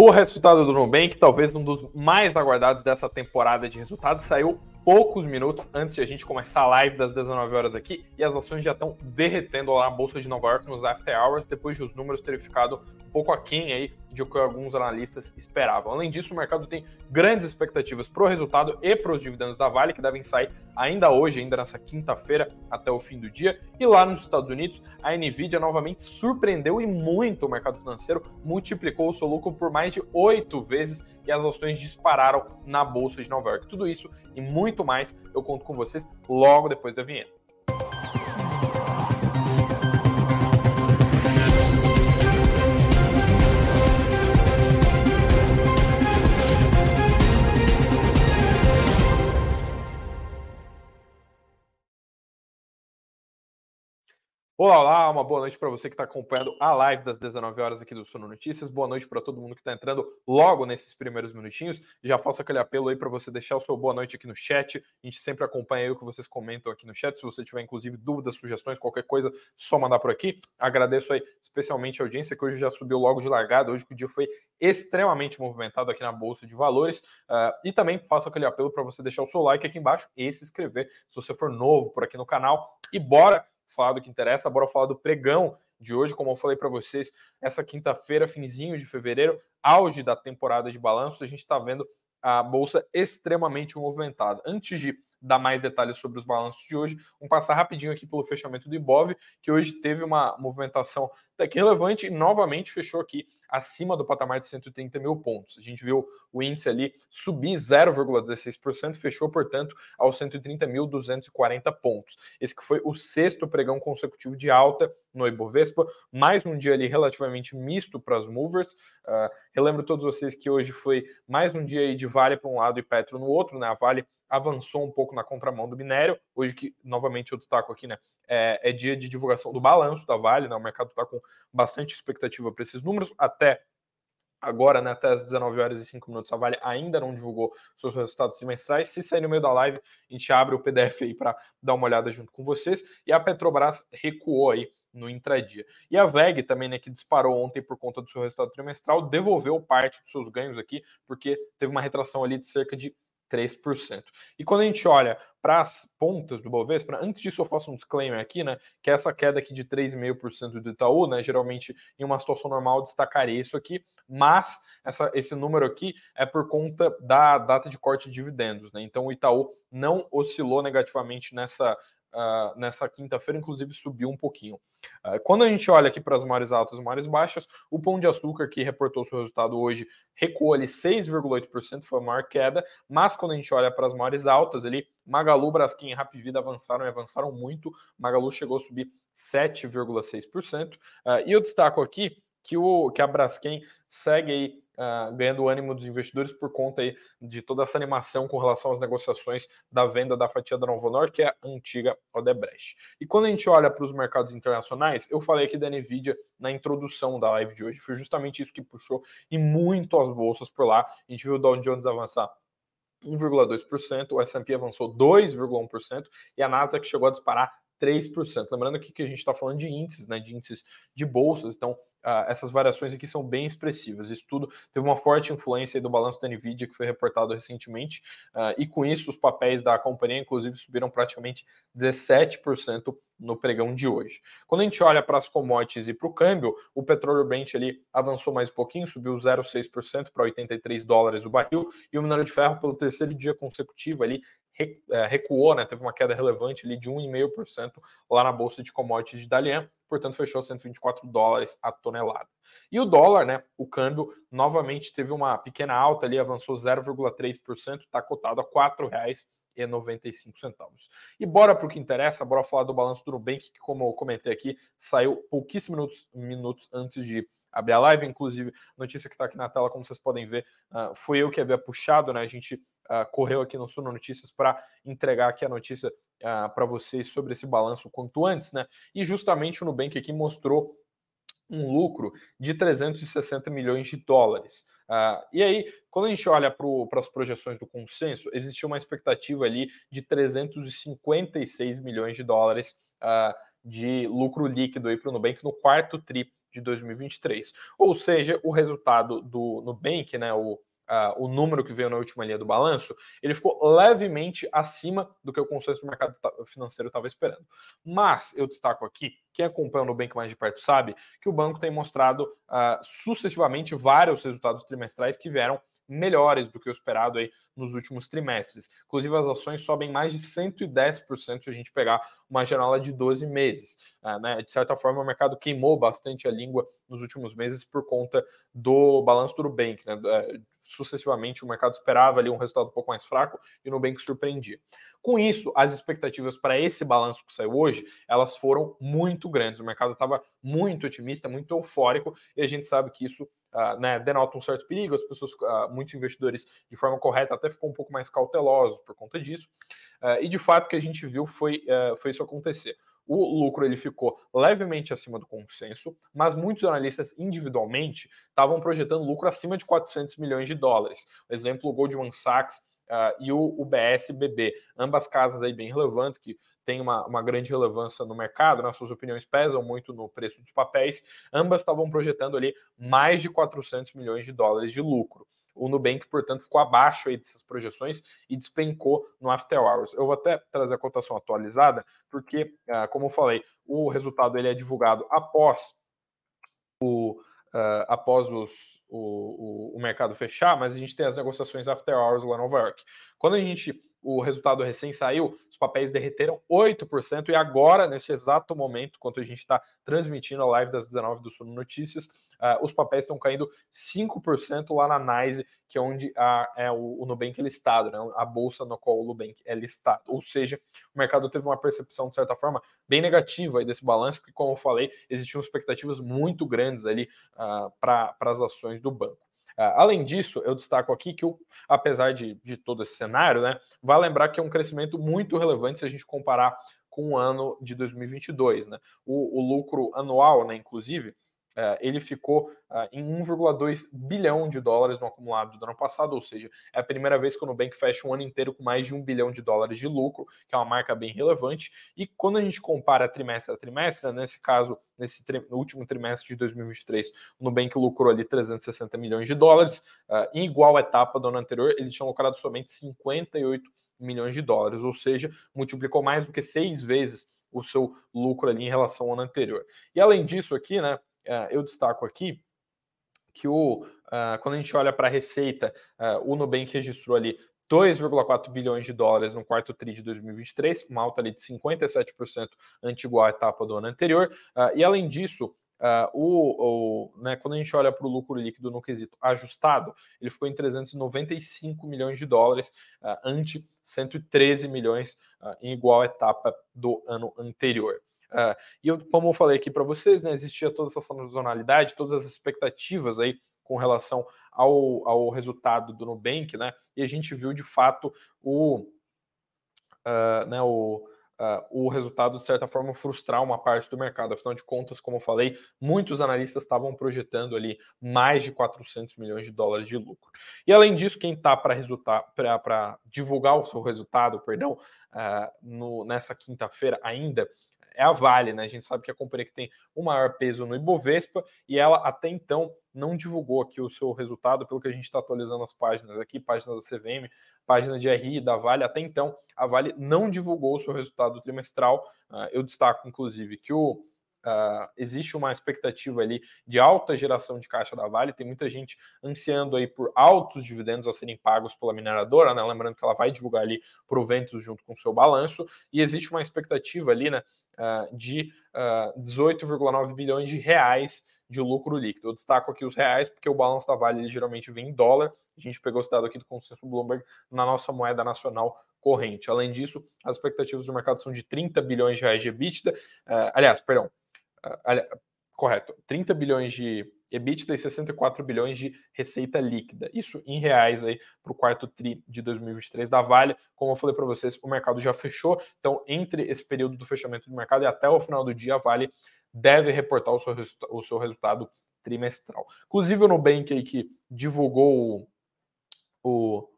O resultado do Nubank, talvez um dos mais aguardados dessa temporada de resultados, saiu poucos minutos antes de a gente começar a live das 19 horas aqui e as ações já estão derretendo lá na Bolsa de Nova York nos after hours, depois de os números terem ficado um pouco aquém aí de que alguns analistas esperavam. Além disso, o mercado tem grandes expectativas para o resultado e para os dividendos da Vale, que devem sair ainda hoje, ainda nessa quinta-feira, até o fim do dia. E lá nos Estados Unidos, a Nvidia novamente surpreendeu e muito o mercado financeiro, multiplicou o seu lucro por mais de oito vezes e as ações dispararam na Bolsa de Nova York. Tudo isso e muito mais eu conto com vocês logo depois da vinheta. Olá, olá, uma boa noite para você que está acompanhando a live das 19 horas aqui do Sono Notícias. Boa noite para todo mundo que está entrando logo nesses primeiros minutinhos. Já faço aquele apelo aí para você deixar o seu boa noite aqui no chat. A gente sempre acompanha o que vocês comentam aqui no chat. Se você tiver, inclusive, dúvidas, sugestões, qualquer coisa, só mandar por aqui. Agradeço aí especialmente a audiência que hoje já subiu logo de largada. Hoje o dia foi extremamente movimentado aqui na Bolsa de Valores. Uh, e também faço aquele apelo para você deixar o seu like aqui embaixo e se inscrever se você for novo por aqui no canal. E bora falar do que interessa, bora falar do pregão de hoje, como eu falei para vocês, essa quinta-feira, finzinho de fevereiro, auge da temporada de balanço, a gente está vendo a bolsa extremamente movimentada. Antes de dar mais detalhes sobre os balanços de hoje, vamos passar rapidinho aqui pelo fechamento do Ibov, que hoje teve uma movimentação que relevante e novamente fechou aqui acima do patamar de 130 mil pontos. A gente viu o índice ali subir 0,16%, fechou, portanto, aos 130.240 pontos. Esse que foi o sexto pregão consecutivo de alta no Ibovespa, mais um dia ali relativamente misto para as movers. Uh, relembro todos vocês que hoje foi mais um dia aí de Vale para um lado e Petro no outro, né? A Vale avançou um pouco na contramão do minério. Hoje, que novamente eu destaco aqui, né? É, é dia de divulgação do balanço da Vale, né? O mercado está com bastante expectativa para esses números. Até agora, né, até as 19 horas e 5 minutos, a Vale ainda não divulgou seus resultados trimestrais. Se sair no meio da live, a gente abre o PDF aí para dar uma olhada junto com vocês. E a Petrobras recuou aí no intradia. E a VEG também, né, que disparou ontem por conta do seu resultado trimestral, devolveu parte dos seus ganhos aqui, porque teve uma retração ali de cerca de 3%. E quando a gente olha para as pontas do Bovespa, antes disso eu faço um disclaimer aqui, né, que essa queda aqui de 3,5% do Itaú, né, geralmente em uma situação normal destacaria isso aqui, mas essa, esse número aqui é por conta da data de corte de dividendos, né, então o Itaú não oscilou negativamente nessa uh, nessa quinta-feira, inclusive subiu um pouquinho. Uh, quando a gente olha aqui para as maiores altas e maiores baixas, o Pão de Açúcar, que reportou seu resultado hoje, recuou ali 6,8%, foi a maior queda, mas quando a gente olha para as maiores altas ali, Magalu, Braskem e Rapvida avançaram e avançaram muito, Magalu chegou a subir 7,6%, uh, ah, e eu destaco aqui que, o, que a Braskem segue aí uh, ganhando o ânimo dos investidores por conta aí de toda essa animação com relação às negociações da venda da fatia da Novo Honor, que é a antiga Odebrecht. E quando a gente olha para os mercados internacionais, eu falei aqui da Nvidia na introdução da live de hoje, foi justamente isso que puxou e muito as bolsas por lá. A gente viu o Dow Jones avançar 1,2%, o S&P avançou 2,1% e a Nasdaq chegou a disparar 3%. Lembrando aqui que a gente está falando de índices, né, de índices de bolsas, então uh, essas variações aqui são bem expressivas. Isso tudo teve uma forte influência do balanço da Nvidia que foi reportado recentemente, uh, e com isso os papéis da companhia, inclusive, subiram praticamente 17% no pregão de hoje. Quando a gente olha para as commodities e para o câmbio, o petróleo Brent ali avançou mais um pouquinho, subiu 0,6% para 83 dólares o barril, e o minério de ferro, pelo terceiro dia consecutivo, ali recuou, né, teve uma queda relevante ali de 1,5% lá na bolsa de commodities de Dalian, portanto fechou 124 dólares a tonelada. E o dólar, né, o câmbio novamente teve uma pequena alta ali, avançou 0,3%, está cotado a R$ 4,95. E bora para o que interessa, bora falar do balanço do Nubank, que como eu comentei aqui, saiu pouquíssimos minutos, minutos antes de abrir a live, inclusive notícia que está aqui na tela, como vocês podem ver, uh, foi eu que havia puxado, né? A gente uh, correu aqui no Suno Notícias para entregar aqui a notícia uh, para vocês sobre esse balanço quanto antes, né? E justamente o Nubank aqui mostrou um lucro de 360 milhões de dólares. Uh, e aí, quando a gente olha para as projeções do consenso, existia uma expectativa ali de 356 milhões de dólares uh, de lucro líquido para o Nubank no quarto TRI de de 2023. Ou seja, o resultado do Nubank, né, o uh, o número que veio na última linha do balanço, ele ficou levemente acima do que o consenso do mercado financeiro estava esperando. Mas eu destaco aqui, quem acompanha o Nubank mais de perto sabe que o banco tem mostrado uh, sucessivamente vários resultados trimestrais que vieram melhores do que o esperado aí nos últimos trimestres. Inclusive, as ações sobem mais de 110% se a gente pegar uma janela de 12 meses. Uh, né? De certa forma, o mercado queimou bastante a língua nos últimos meses por conta do balanço do Nubank, né? Sucessivamente o mercado esperava ali um resultado um pouco mais fraco e o Nubank surpreendia. Com isso, as expectativas para esse balanço que saiu hoje, elas foram muito grandes. O mercado estava muito otimista, muito eufórico, e a gente sabe que isso uh, né, denota um certo perigo. As pessoas, uh, muitos investidores, de forma correta, até ficou um pouco mais cautelosos por conta disso. Uh, e de fato, o que a gente viu foi, foi isso acontecer o lucro ele ficou levemente acima do consenso, mas muitos analistas individualmente estavam projetando lucro acima de 400 milhões de dólares. Por exemplo, o Goldman Sachs uh, e o, BSBB, ambas casas aí bem relevantes que têm uma, uma grande relevância no mercado, né? suas opiniões pesam muito no preço dos papéis, ambas estavam projetando ali mais de 400 milhões de dólares de lucro. O Nubank, portanto, ficou abaixo aí dessas projeções e despencou no After Hours. Eu vou até trazer a cotação atualizada, porque, ah, como eu falei, o resultado ele é divulgado após o, Uh, após os, o, o, o, mercado fechar, mas a gente tem as negociações after hours lá em Nova York. Quando a gente o resultado recém saiu, os papéis derreteram 8%, e agora, nesse exato momento, enquanto a gente está transmitindo a live das 19 do Suno Notícias, uh, os papéis estão caindo 5% lá na NYSE, que é onde a, é o, o Nubank é listado, né? a bolsa no qual o Nubank é listado. Ou seja, o mercado teve uma percepção, de certa forma, bem negativa desse balanço, porque, como eu falei, existiam expectativas muito grandes ali uh, para as ações do banco. Ah, além disso, eu destaco aqui que, apesar de, de todo esse cenário, né, vai lembrar que é um crescimento muito relevante se a gente comparar com o ano de 2022. Né? O, o lucro anual, né, inclusive, ele ficou uh, em 1,2 bilhão de dólares no acumulado do ano passado, ou seja, é a primeira vez que o Nubank fecha um ano inteiro com mais de um bilhão de dólares de lucro, que é uma marca bem relevante. E quando a gente compara trimestre a trimestre, nesse caso, nesse tri no último trimestre de 2023, o Nubank lucrou ali 360 milhões de dólares. Uh, em igual etapa do ano anterior, ele tinha lucrado somente 58 milhões de dólares, ou seja, multiplicou mais do que seis vezes o seu lucro ali em relação ao ano anterior. E além disso aqui, né, eu destaco aqui que o, uh, quando a gente olha para a receita, uh, o Nubank registrou ali 2,4 bilhões de dólares no quarto TRI de 2023, uma alta ali de 57% ante igual à etapa do ano anterior. E além disso, Uh, o, o, né, quando a gente olha para o lucro líquido no quesito ajustado, ele ficou em 395 milhões de dólares, uh, ante 113 milhões uh, em igual etapa do ano anterior. Uh, e eu, como eu falei aqui para vocês, né, existia toda essa sazonalidade, todas as expectativas aí com relação ao, ao resultado do Nubank, né? E a gente viu de fato o, uh, né, o, uh, o resultado, de certa forma, frustrar uma parte do mercado. Afinal de contas, como eu falei, muitos analistas estavam projetando ali mais de 400 milhões de dólares de lucro. E além disso, quem está para divulgar o seu resultado, perdão, uh, no, nessa quinta-feira ainda é a Vale, né? A gente sabe que é a companhia que tem o maior peso no Ibovespa e ela até então não divulgou aqui o seu resultado, pelo que a gente está atualizando as páginas aqui, página da CVM, página de RI da Vale. Até então, a Vale não divulgou o seu resultado trimestral. Uh, eu destaco, inclusive, que o Uh, existe uma expectativa ali de alta geração de caixa da Vale, tem muita gente ansiando aí por altos dividendos a serem pagos pela mineradora, né? Lembrando que ela vai divulgar ali proventos junto com o seu balanço, e existe uma expectativa ali, né, de uh, ah, 18,9 bilhões de reais de lucro líquido. Eu destaco aqui os reais, porque o balanço da Vale ele geralmente vem em dólar. A gente pegou esse dado aqui do consenso Bloomberg na nossa moeda nacional corrente. Além disso, as expectativas do mercado são de 30 bilhões de reais de EBITDA. Uh, aliás, perdão, uh, correto, 30 bilhões de EBITDA e 64 bilhões de receita líquida. Isso em reais aí para o quarto tri de 2023 da Vale. Como eu falei para vocês, o mercado já fechou. Então, entre esse período do fechamento do mercado e até o final do dia, a Vale deve reportar o seu, o seu resultado trimestral. Inclusive o Nubank aí que divulgou o,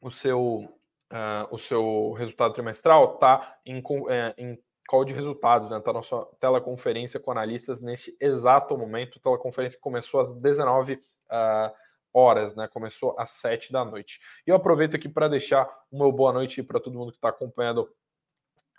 o, seu, uh, o seu resultado trimestral está em, é, em call de resultados, né? Tá nossa teleconferência com analistas neste exato momento. A teleconferência começou às 19 uh, ah, horas, né? Começou às 7 da noite. E eu aproveito aqui para deixar uma boa noite para todo mundo que está acompanhando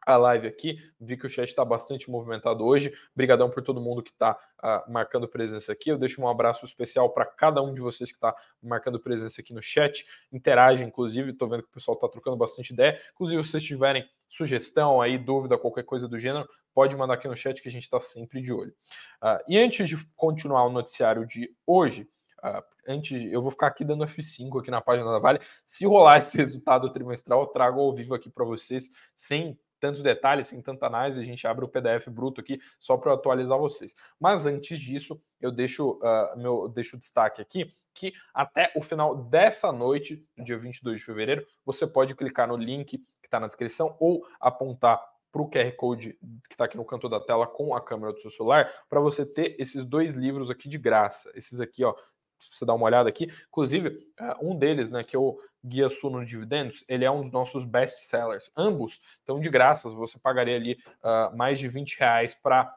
a live aqui. Vi que o chat está bastante movimentado hoje. Obrigadão por todo mundo que está uh, ah, marcando presença aqui. Eu deixo um abraço especial para cada um de vocês que está marcando presença aqui no chat. Interage, inclusive. Estou vendo que o pessoal está trocando bastante ideia. Inclusive, se vocês tiverem sugestão aí, dúvida, qualquer coisa do gênero, pode mandar aqui no chat que a gente está sempre de olho. Uh, e antes de continuar o noticiário de hoje, Uh, antes, eu vou ficar aqui dando F5 aqui na página da Vale. Se rolar esse resultado trimestral, eu trago ao vivo aqui para vocês, sem tantos detalhes, sem tanta análise, a gente abre o PDF bruto aqui só para atualizar vocês. Mas antes disso, eu deixo uh, meu deixo destaque aqui que até o final dessa noite, no dia 22 de fevereiro, você pode clicar no link que está na descrição ou apontar para o QR Code que está aqui no canto da tela com a câmera do seu celular, para você ter esses dois livros aqui de graça. Esses aqui, ó, você dar uma olhada aqui, inclusive, ah, um deles, né, que o Guia Suno Dividendos, ele é um dos nossos best sellers. Ambos estão de graças, você pagaria ali uh, mais de 20 reais para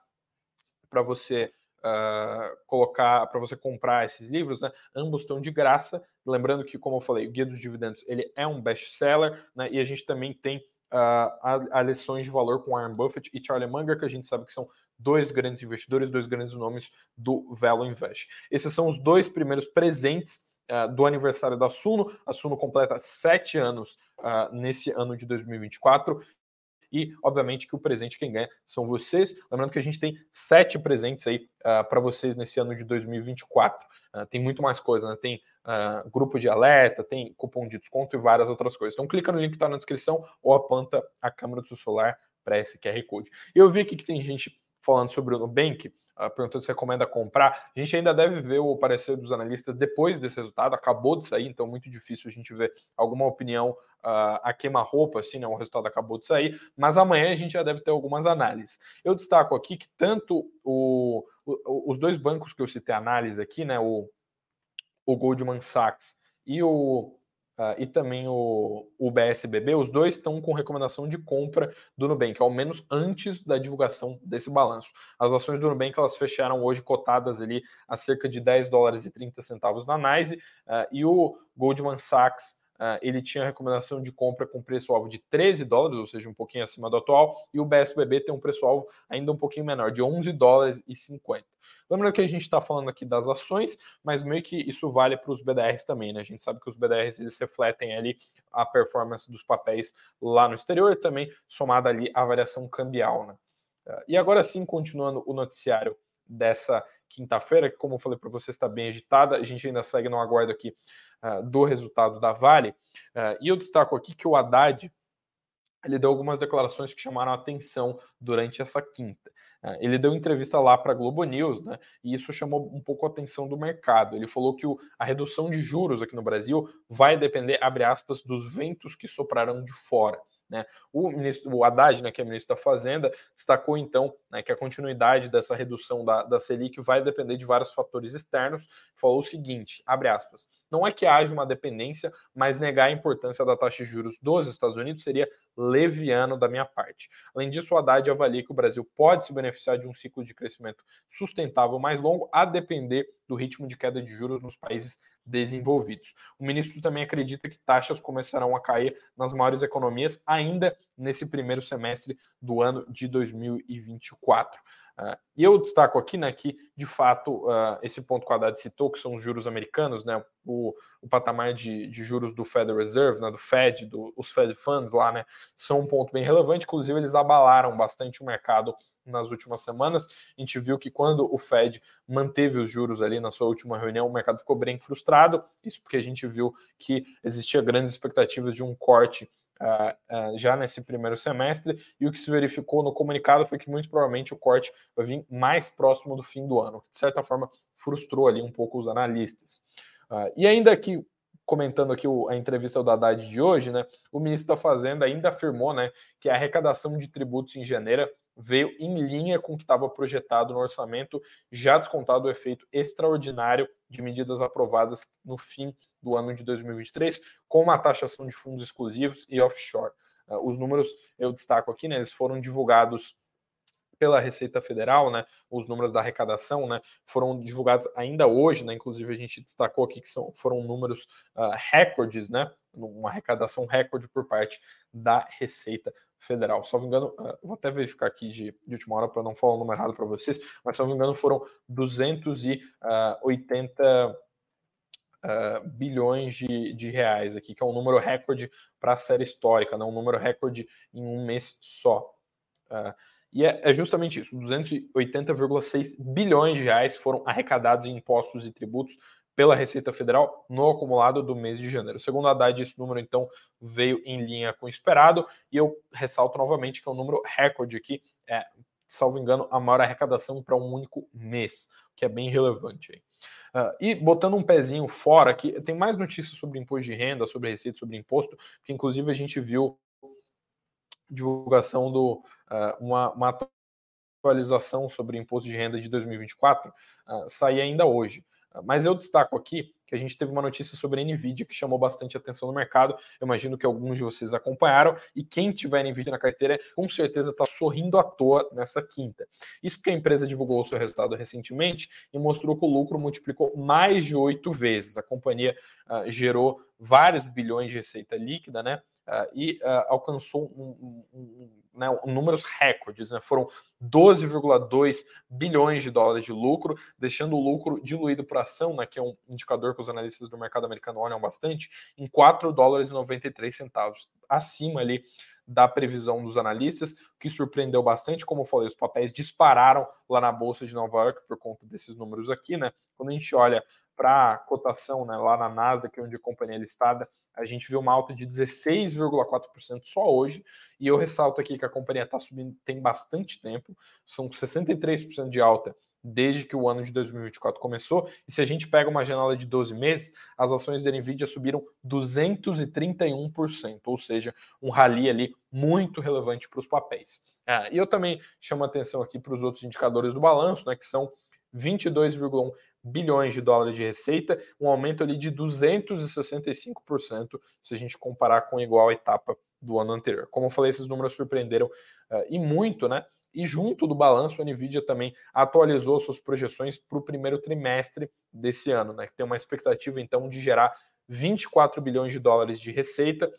você uh, colocar, para você comprar esses livros, né? Ambos estão de graça. Lembrando que, como eu falei, o Guia dos Dividendos ele é um best seller, né? E a gente também tem uh, a, lições de valor com Warren Buffett e Charlie Munger, que a gente sabe que são dois grandes investidores, dois grandes nomes do Velo Invest. Esses são os dois primeiros presentes uh, do aniversário da Suno. A Suno completa sete anos uh, nesse ano de 2024. E, obviamente, que o presente quem ganha são vocês. Lembrando que a gente tem sete presentes aí uh, para vocês nesse ano de 2024. Tem muito mais coisa, né? Tem grupo de alerta, tem cupom de desconto e várias outras coisas. Então, clica no link que está na descrição ou aponta a câmera do seu celular para esse QR Code. Eu vi aqui que tem gente falando sobre o Nubank. Ah, perguntou se recomenda comprar. A gente ainda deve ver o parecer dos analistas depois desse resultado, acabou de sair, então muito difícil a gente ver alguma opinião uh, a queima-roupa, assim, né? O resultado acabou de sair, mas amanhã a gente já deve ter algumas análises. Eu destaco aqui que tanto o, os dois bancos que eu citei análise aqui, né? O, o Goldman Sachs e o Uh, e também o, o BSBB, os dois estão com recomendação de compra do Nubank, ao menos antes da divulgação desse balanço. As ações do Nubank elas fecharam hoje cotadas ali a cerca de 10 dólares e 30 centavos na NYSE, uh, e o Goldman Sachs Uh, ele tinha recomendação de compra com preço-alvo de 13 dólares, ou seja, um pouquinho acima do atual, e o BSBB tem um preço-alvo ainda um pouquinho menor, de 11 dólares e 50. Lembrando que a gente está falando aqui das ações, mas meio que isso vale para os BDRs também, né? A gente sabe que os BDRs eles refletem ali a performance dos papéis lá no exterior também somada ali a variação cambial, né? E agora sim, continuando o noticiário dessa quinta-feira, que como eu falei para você está bem agitada, a gente ainda segue no aguardo aqui uh, do resultado da Vale. Uh, e eu destaco aqui que o Haddad ele deu algumas declarações que chamaram a atenção durante essa quinta. É, ele deu entrevista lá para a Globo News, né? E isso chamou um pouco a atenção do mercado. Ele falou que o, a redução de juros aqui no Brasil vai depender, abre aspas, dos ventos que soprarão de fora. Né? O ministro, o Haddad, né, que é ministro da Fazenda, destacou então né, que a continuidade dessa redução da, da Selic vai depender de vários fatores externos. Falou o seguinte: abre aspas, não é que haja uma dependência, mas negar a importância da taxa de juros dos Estados Unidos seria leviano da minha parte. Além disso, o Haddad avalia que o Brasil pode se beneficiar de um ciclo de crescimento sustentável mais longo, a depender do ritmo de queda de juros nos países desenvolvidos. O ministro também acredita que taxas começarão a cair nas maiores economias ainda nesse primeiro semestre do ano de 2024. Uh, e eu destaco aqui né, que, de fato, uh, esse ponto que o Haddad citou, que são os juros americanos, né, o, o patamar de, de, juros do Federal Reserve, né, do Fed, do, os Fed Funds lá, né, são um ponto bem relevante. Inclusive, eles abalaram bastante o mercado nas últimas semanas. A gente viu que quando o Fed manteve os juros ali na sua última reunião, o mercado ficou bem frustrado. Isso porque a gente viu que existia grandes expectativas de um corte Uh, uh, já nesse primeiro semestre, e o que se verificou no comunicado foi que muito provavelmente o corte vai vir mais próximo do fim do ano, que de certa forma frustrou ali um pouco os analistas. Uh, e ainda que comentando aqui o, a entrevista do Haddad de hoje, né, o ministro da Fazenda ainda afirmou né, que a arrecadação de tributos em janeiro veio em linha com o que estava projetado no orçamento, já descontado o efeito extraordinário de medidas aprovadas no fim do ano de 2023, com uma taxação de fundos exclusivos e offshore. Uh, os números eu destaco aqui, né, eles foram divulgados pela Receita Federal, né, os números da arrecadação, né, foram divulgados ainda hoje, né, inclusive a gente destacou aqui que são, foram números uh, recordes, né, uma arrecadação recorde por parte da Receita Federal. Só me engano, uh, vou até verificar aqui de, de última hora para não falar o número errado para vocês, mas se não me engano foram 280 uh, bilhões de, de reais aqui, que é um número recorde para a série histórica, né? um número recorde em um mês só. Uh, e é, é, justamente isso: 280,6 bilhões de reais foram arrecadados em impostos e tributos pela Receita Federal no acumulado do mês de janeiro. Segundo a Haddad, esse número então veio em linha com o esperado, e eu ressalto novamente que é um número recorde aqui, é, salvo engano, a maior arrecadação para um único mês, o que é bem relevante. Aí. Uh, e botando um pezinho fora, aqui tem mais notícias sobre imposto de renda, sobre receita, sobre imposto, que inclusive a gente viu divulgação do uh, uma, uma, atualização sobre imposto de renda de 2024 uh, sair ainda hoje. Mas eu destaco aqui que a gente teve uma notícia sobre a Nvidia que chamou bastante atenção no mercado. Eu imagino que alguns de vocês acompanharam. E quem tiver Nvidia na carteira, com certeza está sorrindo à toa nessa quinta. Isso porque a empresa divulgou o seu resultado recentemente e mostrou que o lucro multiplicou mais de oito vezes. A companhia uh, gerou vários bilhões de receita líquida, né? Uh, e uh, alcançou um, um, um, né, números recordes, né? foram 12,2 bilhões de dólares de lucro, deixando o lucro diluído por ação, né, que é um indicador que os analistas do mercado americano olham bastante, em 4 dólares e 93 centavos, acima ali da previsão dos analistas, que surpreendeu bastante, como eu falei, os papéis dispararam lá na bolsa de Nova York por conta desses números aqui, né? Quando a gente olha para a cotação, né, lá na Nasdaq, onde a companhia é listada, a gente viu uma alta de 16,4% só hoje, e eu ressalto aqui que a companhia está subindo tem bastante tempo, são 63% de alta desde que o ano de 2024 começou, e se a gente pega uma janela de 12 meses, as ações da Nvidia subiram 231%, ou seja, um rally ali muito relevante para os papéis. Ah, e eu também chamo atenção aqui para os outros indicadores do balanço, né, que são 22,1 bilhões de dólares de receita, um aumento ali de 265% se a gente comparar com a igual etapa do ano anterior. Como eu falei, esses números surpreenderam uh, e muito, né? E junto do balanço, a Nvidia também atualizou suas projeções para o primeiro trimestre desse ano, né? Que tem uma expectativa então de gerar 24 bilhões de dólares de receita,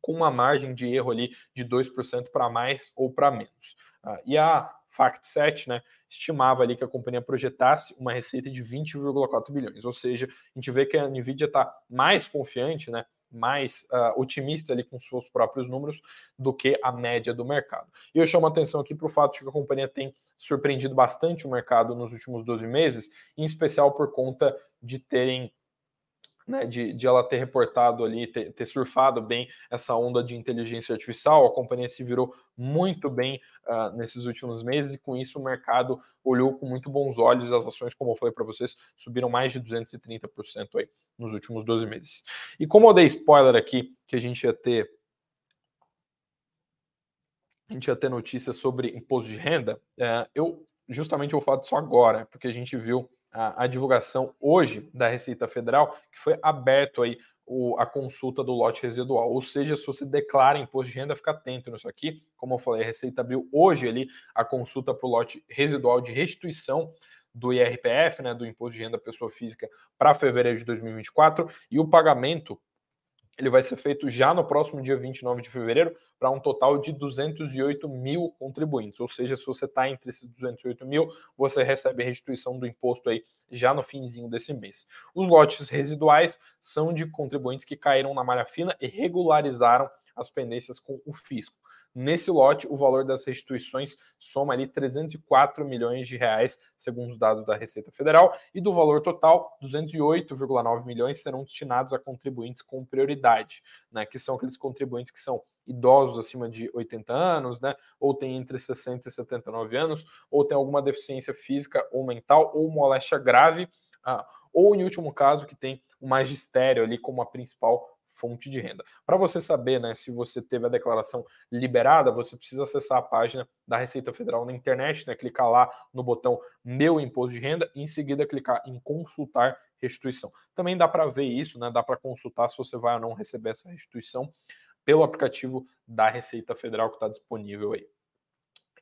com uma margem de erro ali de 2% para mais ou para menos. Uh, e a FactSet, né, estimava ali que a companhia projetasse uma receita de 20,4 bilhões. Ou seja, a gente vê que a Nvidia está mais confiante, né, mais uh, otimista ali com seus próprios números do que a média do mercado. E eu chamo atenção aqui para o fato de que a companhia tem surpreendido bastante o mercado nos últimos 12 meses, em especial por conta de terem né, de, de, ela ter reportado ali, ter, ter, surfado bem essa onda de inteligência artificial. A companhia se virou muito bem uh, nesses últimos meses e com isso o mercado olhou com muito bons olhos. As ações, como eu falei para vocês, subiram mais de 230% aí nos últimos 12 meses. E como eu dei spoiler aqui que a gente ia ter a gente ia ter notícias sobre imposto de renda, uh, eu justamente vou falar disso agora, porque a gente viu a, a, divulgação hoje da Receita Federal, que foi aberto aí o, a consulta do lote residual. Ou seja, se você declara imposto de renda, fica atento nisso aqui. Como eu falei, a Receita abriu hoje ali a consulta para o lote residual de restituição do IRPF, né, do Imposto de Renda Pessoa Física, para fevereiro de 2024, e o pagamento ele vai ser feito já no próximo dia 29 de fevereiro para um total de 208 mil contribuintes. Ou seja, se você está entre esses 208 mil, você recebe a restituição do imposto aí já no finzinho desse mês. Os lotes residuais são de contribuintes que caíram na malha fina e regularizaram as pendências com o fisco. Nesse lote, o valor das restituições soma ali 304 milhões de reais, segundo os dados da Receita Federal, e do valor total, 208,9 milhões serão destinados a contribuintes com prioridade, né, que são aqueles contribuintes que são idosos acima de 80 anos, né, ou tem entre 60 e 79 anos, ou tem alguma deficiência física ou mental, ou moléstia grave, ah, ou em último caso, que tem o magistério ali como a principal fonte de renda. Para você saber né, se você teve a declaração liberada, você precisa acessar a página da Receita Federal na internet, né, clicar lá no botão Meu Imposto de Renda e em seguida clicar em Consultar Restituição. Também dá para ver isso, né, dá para consultar se você vai ou não receber essa restituição pelo aplicativo da Receita Federal que está disponível aí.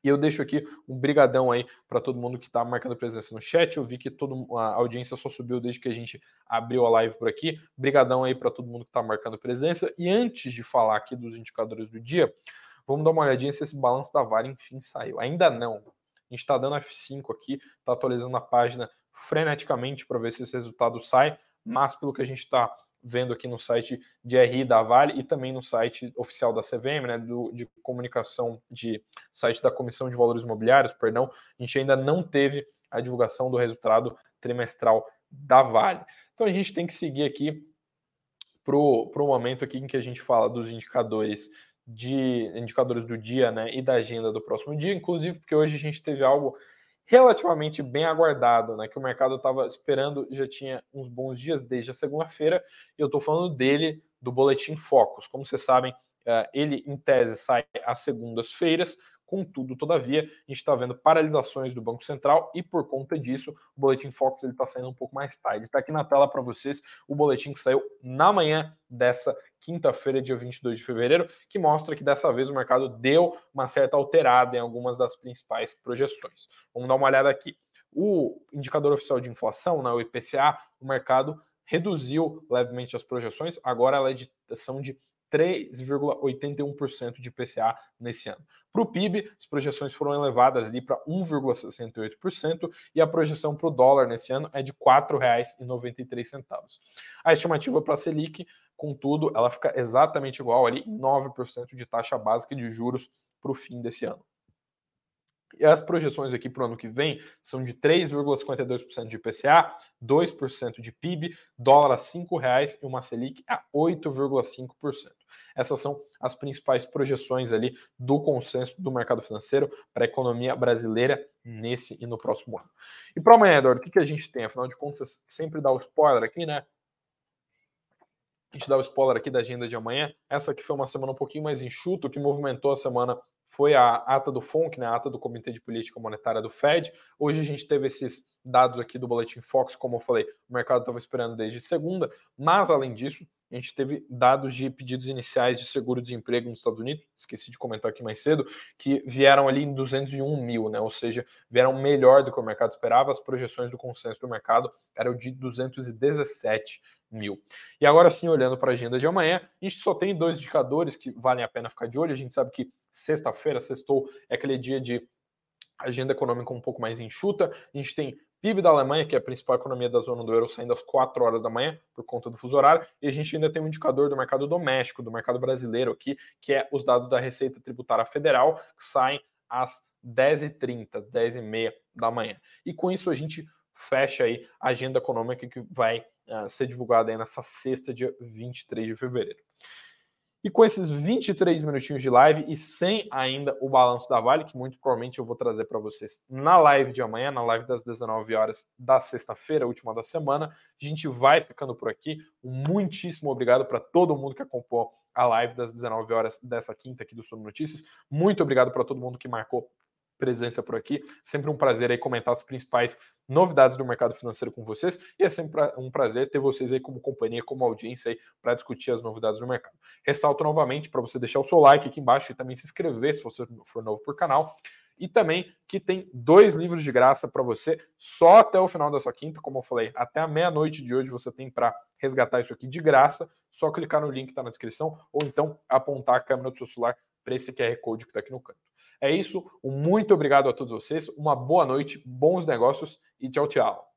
E eu deixo aqui um brigadão aí para todo mundo que está marcando presença no chat. Eu vi que toda a audiência só subiu desde que a gente abriu a live por aqui. Brigadão aí para todo mundo que está marcando presença. E antes de falar aqui dos indicadores do dia, vamos dar uma olhadinha se esse balanço da Vale enfim saiu. Ainda não. A gente está dando F5 aqui, está atualizando a página freneticamente para ver se esse resultado sai, mas pelo que a gente está vendo aqui no site de RI da Vale e também no site oficial da CVM, né, do, de comunicação de site da Comissão de Valores Imobiliários, perdão, a gente ainda não teve a divulgação do resultado trimestral da Vale. Então a gente tem que seguir aqui para o momento aqui em que a gente fala dos indicadores de indicadores do dia né, e da agenda do próximo dia, inclusive porque hoje a gente teve algo relativamente bem aguardado, né? Que o mercado estava esperando, já tinha uns bons dias desde a segunda-feira, e eu estou falando dele, do Boletim Focus. Como vocês sabem, eh, ele em tese sai às segundas-feiras, Contudo, todavia, a gente está vendo paralisações do Banco Central e por conta disso, o boletim Focus está saindo um pouco mais tarde. Está aqui na tela para vocês o boletim que saiu na manhã dessa quinta-feira, dia 22 de fevereiro, que mostra que dessa vez o mercado deu uma certa alterada em algumas das principais projeções. Vamos dar uma olhada aqui. O indicador oficial de inflação, né, o IPCA, o mercado reduziu levemente as projeções, agora elas é são de 3,81% de IPCA nesse ano. Para o PIB, as projeções foram elevadas ali para 1,68% e a projeção para o dólar nesse ano é de R$ 4,93. A estimativa para a Selic, contudo, ela fica exatamente igual ali, 9% de taxa básica de juros para o fim desse ano. E as projeções aqui para o ano que vem são de 3,52% de IPCA, 2% de PIB, dólar a R$ 5,00 e uma Selic a 8,5%. Essas são as principais projeções ali do consenso do mercado financeiro para a economia brasileira nesse e no próximo ano. E para amanhã, Eduardo, o que, que a gente tem? Afinal de contas, sempre dá o spoiler aqui, né? A gente dá o spoiler aqui da agenda de amanhã. Essa aqui foi uma semana um pouquinho mais enxuta, o que movimentou a semana foi a ata do FONC, né, a ata do Comitê de Política Monetária do Fed. Hoje a gente teve esses dados aqui do Boletim Fox, como eu falei, o mercado estava esperando desde segunda, mas além disso, a gente teve dados de pedidos iniciais de seguro-desemprego nos Estados Unidos, esqueci de comentar aqui mais cedo, que vieram ali em 201 mil, né? ou seja, vieram melhor do que o mercado esperava, as projeções do consenso do mercado eram de 217 mil. E agora sim, olhando para a agenda de amanhã, a gente só tem dois indicadores que valem a pena ficar de olho. A gente sabe que sexta-feira, sextou, é aquele dia de agenda econômica um pouco mais enxuta. A gente tem PIB da Alemanha, que é a principal economia da zona do euro, saindo às 4 horas da manhã, por conta do fuso horário, e a gente ainda tem um indicador do mercado doméstico, do mercado brasileiro aqui, que é os dados da Receita Tributária Federal, que saem às 10h30, 10h30 da manhã. E com isso a gente fecha aí a agenda econômica que vai uh, ser divulgada aí nessa sexta, dia 23 de fevereiro. E com esses 23 minutinhos de live e sem ainda o balanço da Vale, que muito provavelmente eu vou trazer para vocês na live de amanhã, na live das 19 horas da sexta-feira, última da semana, a gente vai ficando por aqui. Muitíssimo obrigado para todo mundo que acompanhou a live das 19 horas dessa quinta aqui do Sono Notícias. Muito obrigado para todo mundo que marcou presença por aqui. Sempre um prazer aí comentar as principais novidades do mercado financeiro com vocês e é sempre um prazer ter vocês aí como companhia, como audiência aí para discutir as novidades do mercado. Ressalto novamente para você deixar o seu like aqui embaixo e também se inscrever se você for novo por canal. E também que tem dois livros de graça para você só até o final dessa quinta, como eu falei, até a meia-noite de hoje você tem para resgatar isso aqui de graça. Só clicar no link que está na descrição ou então apontar a câmera do seu celular para esse QR Code que está aqui no canto. É isso. Um muito obrigado a todos vocês. Uma boa noite, bons negócios e tchau, tchau.